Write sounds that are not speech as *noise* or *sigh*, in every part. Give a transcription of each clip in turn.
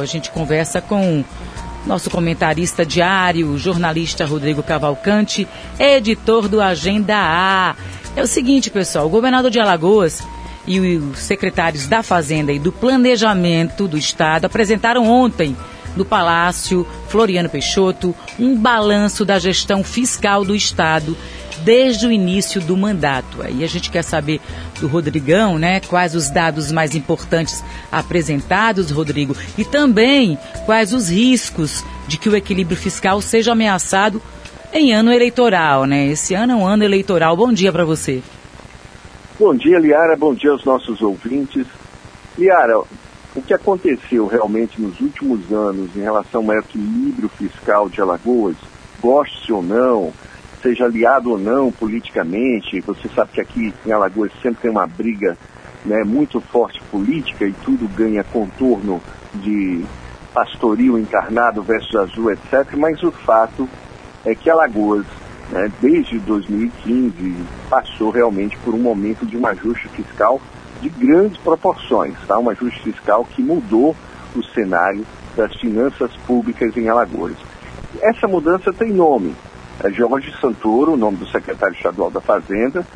a gente conversa com nosso comentarista diário, jornalista Rodrigo Cavalcante, editor do Agenda A. É o seguinte, pessoal, o governador de Alagoas e os secretários da Fazenda e do Planejamento do Estado apresentaram ontem no Palácio Floriano Peixoto um balanço da gestão fiscal do Estado desde o início do mandato. Aí a gente quer saber do Rodrigão, né, quais os dados mais importantes apresentados, Rodrigo, e também quais os riscos de que o equilíbrio fiscal seja ameaçado em ano eleitoral, né? Esse ano é um ano eleitoral. Bom dia para você. Bom dia, Liara. Bom dia aos nossos ouvintes. Liara, o que aconteceu realmente nos últimos anos em relação ao equilíbrio fiscal de Alagoas, goste ou não, seja aliado ou não politicamente, você sabe que aqui em Alagoas sempre tem uma briga né, muito forte política e tudo ganha contorno de pastoril encarnado versus azul, etc. Mas o fato é que Alagoas, né, desde 2015, passou realmente por um momento de um ajuste fiscal de grandes proporções, tá? um ajuste fiscal que mudou o cenário das finanças públicas em Alagoas. Essa mudança tem nome, é Jorge Santoro, o nome do secretário estadual da Fazenda.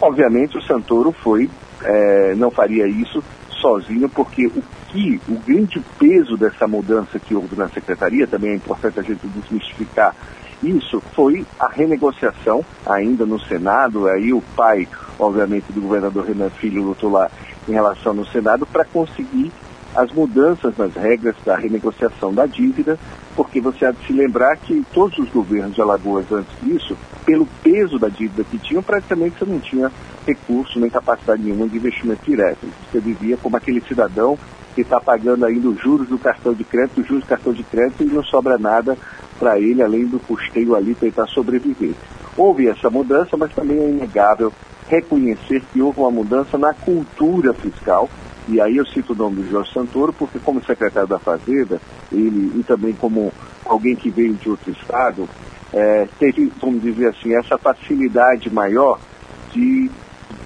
Obviamente o Santoro foi, é, não faria isso sozinho, porque o que, o grande peso dessa mudança que houve na secretaria, também é importante a gente desmistificar isso, foi a renegociação ainda no Senado, aí o pai, obviamente, do governador Renan Filho lutou lá em relação no Senado para conseguir as mudanças nas regras da renegociação da dívida, porque você há de se lembrar que todos os governos de Alagoas antes disso, pelo peso da dívida que tinham, praticamente você não tinha recurso nem capacidade nenhuma de investimento direto. Você vivia como aquele cidadão que está pagando ainda os juros do cartão de crédito, os juros do cartão de crédito e não sobra nada para ele, além do custeio ali tentar sobreviver. Houve essa mudança, mas também é inegável reconhecer que houve uma mudança na cultura fiscal, e aí eu cito o nome do Jorge Santoro, porque como secretário da Fazenda, ele e também como alguém que veio de outro estado, é, teve, vamos dizer assim, essa facilidade maior de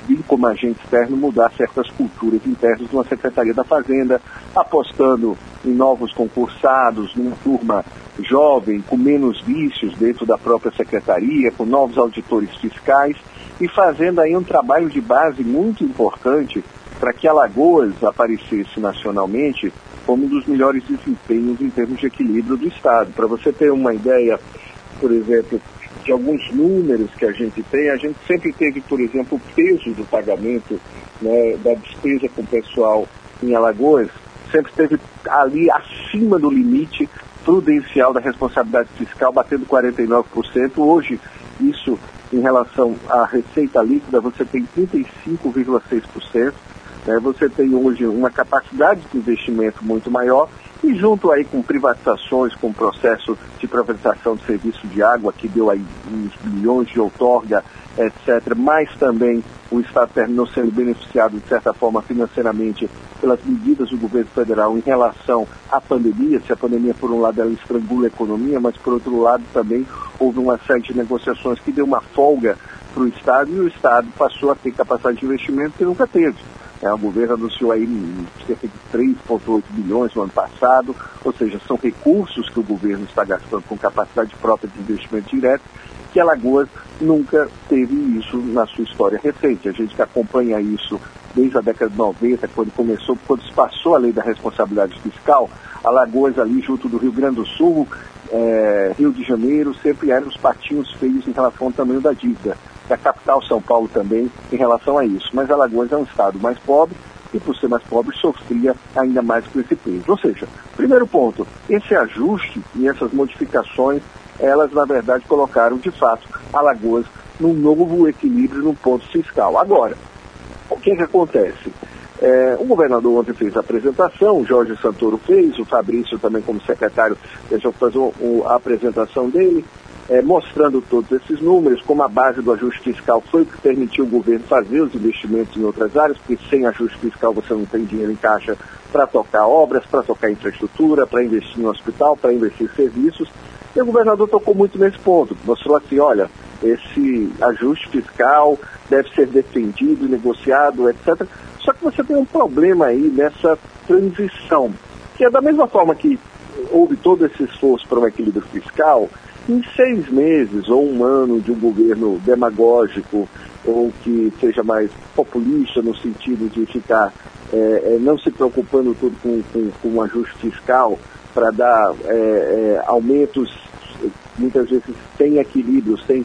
vir como agente externo mudar certas culturas internas de uma Secretaria da Fazenda, apostando em novos concursados, numa turma jovem, com menos vícios dentro da própria secretaria, com novos auditores fiscais e fazendo aí um trabalho de base muito importante para que Alagoas aparecesse nacionalmente como um dos melhores desempenhos em termos de equilíbrio do Estado. Para você ter uma ideia, por exemplo, de alguns números que a gente tem, a gente sempre teve, por exemplo, o peso do pagamento né, da despesa com o pessoal em Alagoas, sempre esteve ali acima do limite prudencial da responsabilidade fiscal, batendo 49%. Hoje, isso em relação à receita líquida, você tem 35,6%. Né? Você tem hoje uma capacidade de investimento muito maior e junto aí com privatizações, com o processo de privatização de serviço de água, que deu aí uns bilhões de outorga, etc., mas também o Estado terminou sendo beneficiado, de certa forma, financeiramente pelas medidas do governo federal em relação à pandemia. Se a pandemia, por um lado, ela estrangula a economia, mas, por outro lado, também houve uma série de negociações que deu uma folga para o Estado e o Estado passou a ter capacidade de investimento que nunca teve. É, o governo anunciou aí cerca de 3,8 bilhões no ano passado, ou seja, são recursos que o governo está gastando com capacidade própria de investimento direto, que Alagoas nunca teve isso na sua história recente. A gente que acompanha isso desde a década de 90, quando começou, quando se passou a lei da responsabilidade fiscal, Alagoas ali junto do Rio Grande do Sul, é, Rio de Janeiro, sempre eram os patinhos feios em relação ao tamanho da dívida da capital São Paulo também em relação a isso. Mas Alagoas é um estado mais pobre e, por ser mais pobre, sofria ainda mais com esse peso. Ou seja, primeiro ponto, esse ajuste e essas modificações, elas na verdade colocaram de fato Alagoas num novo equilíbrio no ponto fiscal. Agora, o que, é que acontece? É, o governador ontem fez a apresentação, o Jorge Santoro fez, o Fabrício também como secretário deixou fazer a apresentação dele é, mostrando todos esses números, como a base do ajuste fiscal foi o que permitiu o governo fazer os investimentos em outras áreas, porque sem ajuste fiscal você não tem dinheiro em caixa para tocar obras, para tocar infraestrutura, para investir no hospital, para investir em serviços. E o governador tocou muito nesse ponto, mostrou assim, olha, esse ajuste fiscal deve ser defendido, negociado, etc. Só que você tem um problema aí nessa transição Porque da mesma forma que houve todo esse esforço para um equilíbrio fiscal, em seis meses ou um ano de um governo demagógico ou que seja mais populista no sentido de ficar é, é, não se preocupando tudo com, com, com um ajuste fiscal para dar é, é, aumentos, muitas vezes sem equilíbrio, sem,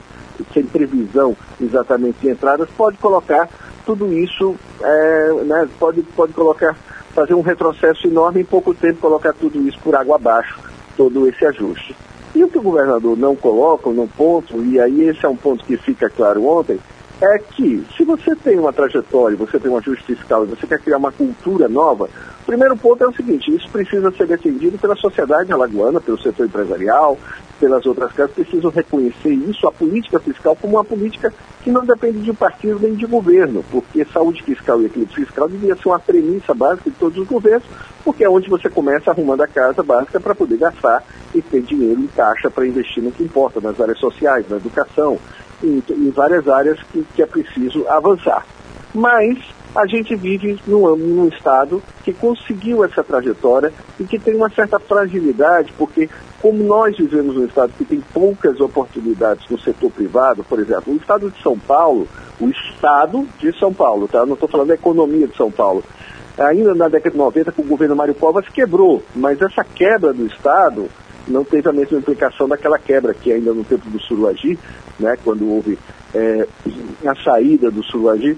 sem previsão exatamente de entradas, pode colocar tudo isso, é, né, pode, pode colocar, fazer um retrocesso enorme em pouco tempo, colocar tudo isso por água abaixo, todo esse ajuste. E o que o governador não coloca no ponto, e aí esse é um ponto que fica claro ontem, é que se você tem uma trajetória, você tem um ajuste fiscal e você quer criar uma cultura nova, o primeiro ponto é o seguinte, isso precisa ser defendido pela sociedade alagoana, pelo setor empresarial, pelas outras casas, precisam reconhecer isso, a política fiscal, como uma política que não depende de partido nem de governo, porque saúde fiscal e equilíbrio fiscal devia ser uma premissa básica de todos os governos, porque é onde você começa arrumando a casa básica para poder gastar e ter dinheiro em caixa para investir no que importa, nas áreas sociais, na educação, em, em várias áreas que, que é preciso avançar. Mas a gente vive num, num, estado que conseguiu essa trajetória e que tem uma certa fragilidade, porque como nós vivemos num estado que tem poucas oportunidades no setor privado, por exemplo, o estado de São Paulo, o estado de São Paulo, tá? não estou falando da economia de São Paulo, ainda na década de 90, com o governo Mário Covas, quebrou, mas essa quebra do estado não teve a mesma implicação daquela quebra que ainda no tempo do Suruagi, né, quando houve é, a saída do Suruagi.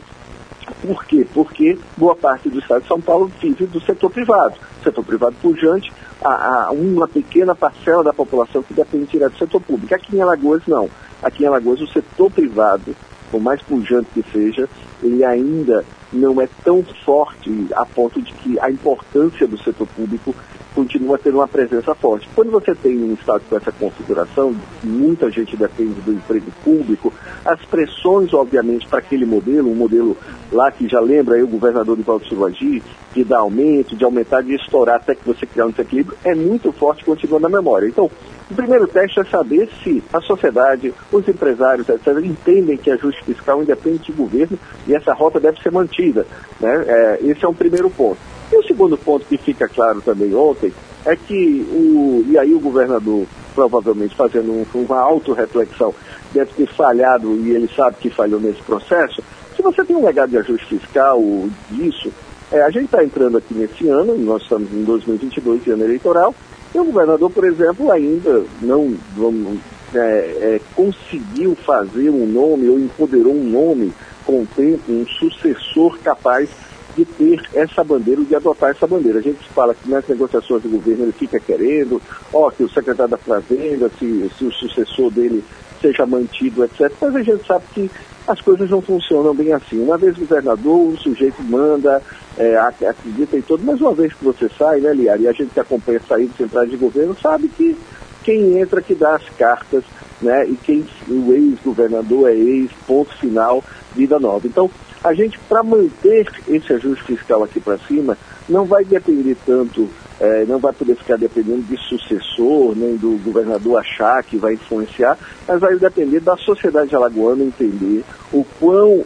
Por quê? Porque boa parte do Estado de São Paulo vive do setor privado. Setor privado pujante, a, a uma pequena parcela da população que depende direto do setor público. Aqui em Alagoas, não. Aqui em Alagoas, o setor privado, por mais pujante que seja, ele ainda não é tão forte a ponto de que a importância do setor público continua tendo uma presença forte. Quando você tem um Estado com essa configuração, muita gente depende do emprego público, as pressões, obviamente, para aquele modelo, um modelo lá que já lembra aí o governador de Valdo Silvagi, de dar aumento, de aumentar, de estourar até que você criar um desequilíbrio, é muito forte continua na memória. Então, o primeiro teste é saber se a sociedade, os empresários, etc., entendem que ajuste fiscal independe de governo e essa rota deve ser mantida. Né? É, esse é um primeiro ponto. E o segundo ponto que fica claro também ontem é que, o, e aí o governador, provavelmente fazendo um, uma autorreflexão, deve ter falhado e ele sabe que falhou nesse processo. Se você tem um legado de ajuste fiscal disso, é, a gente está entrando aqui nesse ano, nós estamos em 2022, ano eleitoral, e o governador, por exemplo, ainda não vamos, é, é, conseguiu fazer um nome ou empoderou um nome com o tempo, um sucessor capaz de ter essa bandeira, de adotar essa bandeira. A gente fala que nas negociações do governo ele fica querendo, ó, que o secretário da Fazenda, se, se o sucessor dele seja mantido, etc. Mas a gente sabe que as coisas não funcionam bem assim. Uma vez governador, o sujeito manda, é, acredita em todo, mas uma vez que você sai, né, Liara, e a gente que acompanha a de centrais de governo, sabe que quem entra que dá as cartas, né, e quem o ex-governador é ex, ponto final, vida nova. Então, a gente, para manter esse ajuste fiscal aqui para cima, não vai depender tanto, é, não vai poder ficar dependendo de sucessor, nem do governador achar que vai influenciar, mas vai depender da sociedade alagoana entender o quão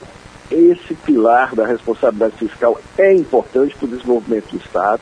esse pilar da responsabilidade fiscal é importante para o desenvolvimento do Estado,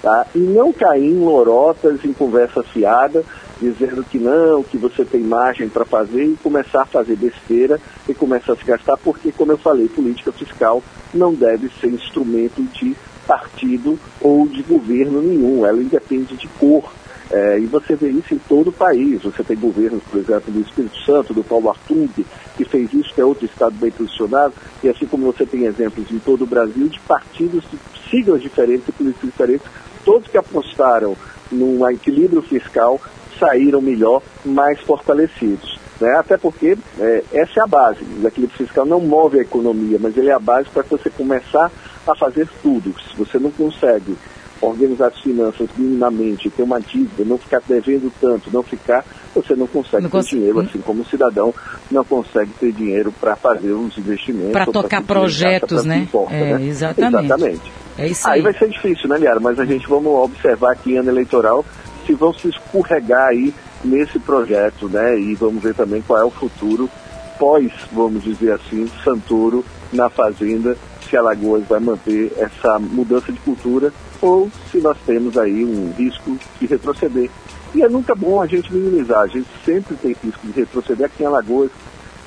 tá? e não cair em lorotas, em conversa fiada, dizendo que não, que você tem margem para fazer e começar a fazer besteira e começar a se gastar, porque, como eu falei, política fiscal não deve ser instrumento de partido ou de governo nenhum, ela independe de cor. É, e você vê isso em todo o país. Você tem governos, por exemplo, do Espírito Santo, do Paulo Artung, que fez isso, que é outro estado bem posicionado, e assim como você tem exemplos em todo o Brasil de partidos de siglas diferentes e políticos diferentes, todos que apostaram num equilíbrio fiscal saíram melhor, mais fortalecidos. Né? Até porque é, essa é a base. O equilíbrio fiscal não move a economia, mas ele é a base para você começar a fazer tudo. Se você não consegue organizar as finanças minimamente, ter uma dívida, não ficar devendo tanto, não ficar, você não consegue não ter dinheiro, assim como o cidadão não consegue ter dinheiro para fazer os investimentos. Para tocar projetos, né? Importa, é, né? Exatamente. Exatamente. É isso aí. aí vai ser difícil, né, Liara? Mas a gente vamos observar aqui em ano eleitoral se vão se escorregar aí nesse projeto, né? E vamos ver também qual é o futuro pós, vamos dizer assim, Santoro na Fazenda, se Alagoas vai manter essa mudança de cultura ou se nós temos aí um risco de retroceder. E é nunca bom a gente minimizar, a gente sempre tem risco de retroceder aqui em Alagoas.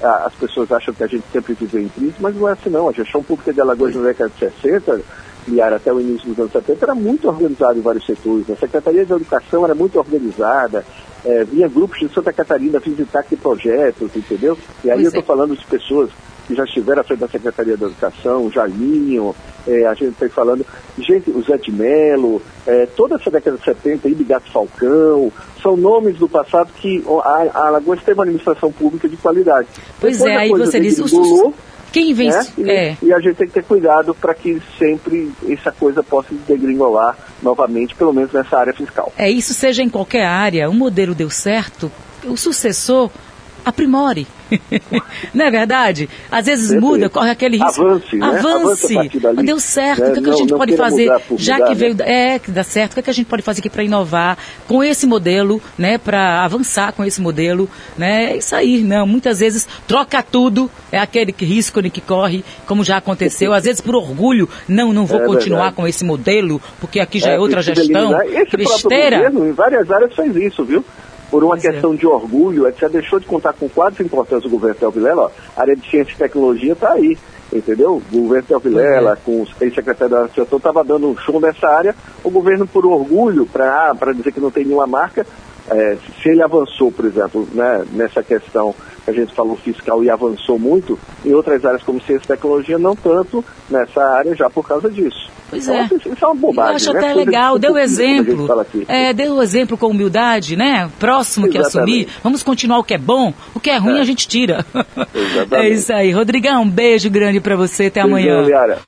As pessoas acham que a gente sempre vive em crise, mas não é assim não. A gestão pública de Alagoas na década de 60, e até o início dos anos 70, era muito organizada em vários setores. A Secretaria de Educação era muito organizada, é, vinha grupos de Santa Catarina visitar aqui projetos, entendeu? E aí pois eu estou é. falando de pessoas que já estiveram à frente da Secretaria da Educação, o Jaiminho, é, a gente está falando, gente, o Zé de Mello, é, toda essa década de 70, Ibigato Falcão, são nomes do passado que a, a Alagoas teve uma administração pública de qualidade. Pois Depois é, aí você disse, o, quem vem... Né? E, é. e, a gente tem que ter cuidado para que sempre essa coisa possa degringolar novamente, pelo menos nessa área fiscal. É, isso seja em qualquer área, o modelo deu certo, o sucessor aprimore. *laughs* não é verdade? Às vezes Sempre. muda, corre aquele risco. Avance, né? Avance. Avance Deu certo. Né? O que, é que a gente pode fazer? Já mudar, que veio. Né? É, que dá certo. O que, é que a gente pode fazer aqui para inovar com esse modelo, né? Para avançar com esse modelo, né? É isso aí, não. Muitas vezes troca tudo, é aquele que risco que corre, como já aconteceu. Às vezes por orgulho, não, não vou é continuar verdade. com esse modelo, porque aqui já é, é outra gestão. Esse besteira. Governo, em várias áreas faz isso, viu? Por uma pois é. questão é. de orgulho, etc., deixou de contar com quadros importantes do governo Tel Vilela, a área de ciência e tecnologia está aí, entendeu? O governo Tel Vilela, é. com o ex-secretário da Associação, estava dando um show nessa área, o governo, por orgulho, para dizer que não tem nenhuma marca, é, se ele avançou, por exemplo, né, nessa questão que a gente falou fiscal e avançou muito, em outras áreas como ciência e tecnologia, não tanto nessa área já por causa disso. Pois é. Então, isso é uma bobagem. Eu acho né? até legal, deu exemplo. É, deu exemplo com humildade, né? Próximo Exatamente. que assumir. Vamos continuar o que é bom, o que é ruim é. a gente tira. *laughs* Exatamente. É isso aí. Rodrigão, um beijo grande para você, até amanhã. Liara.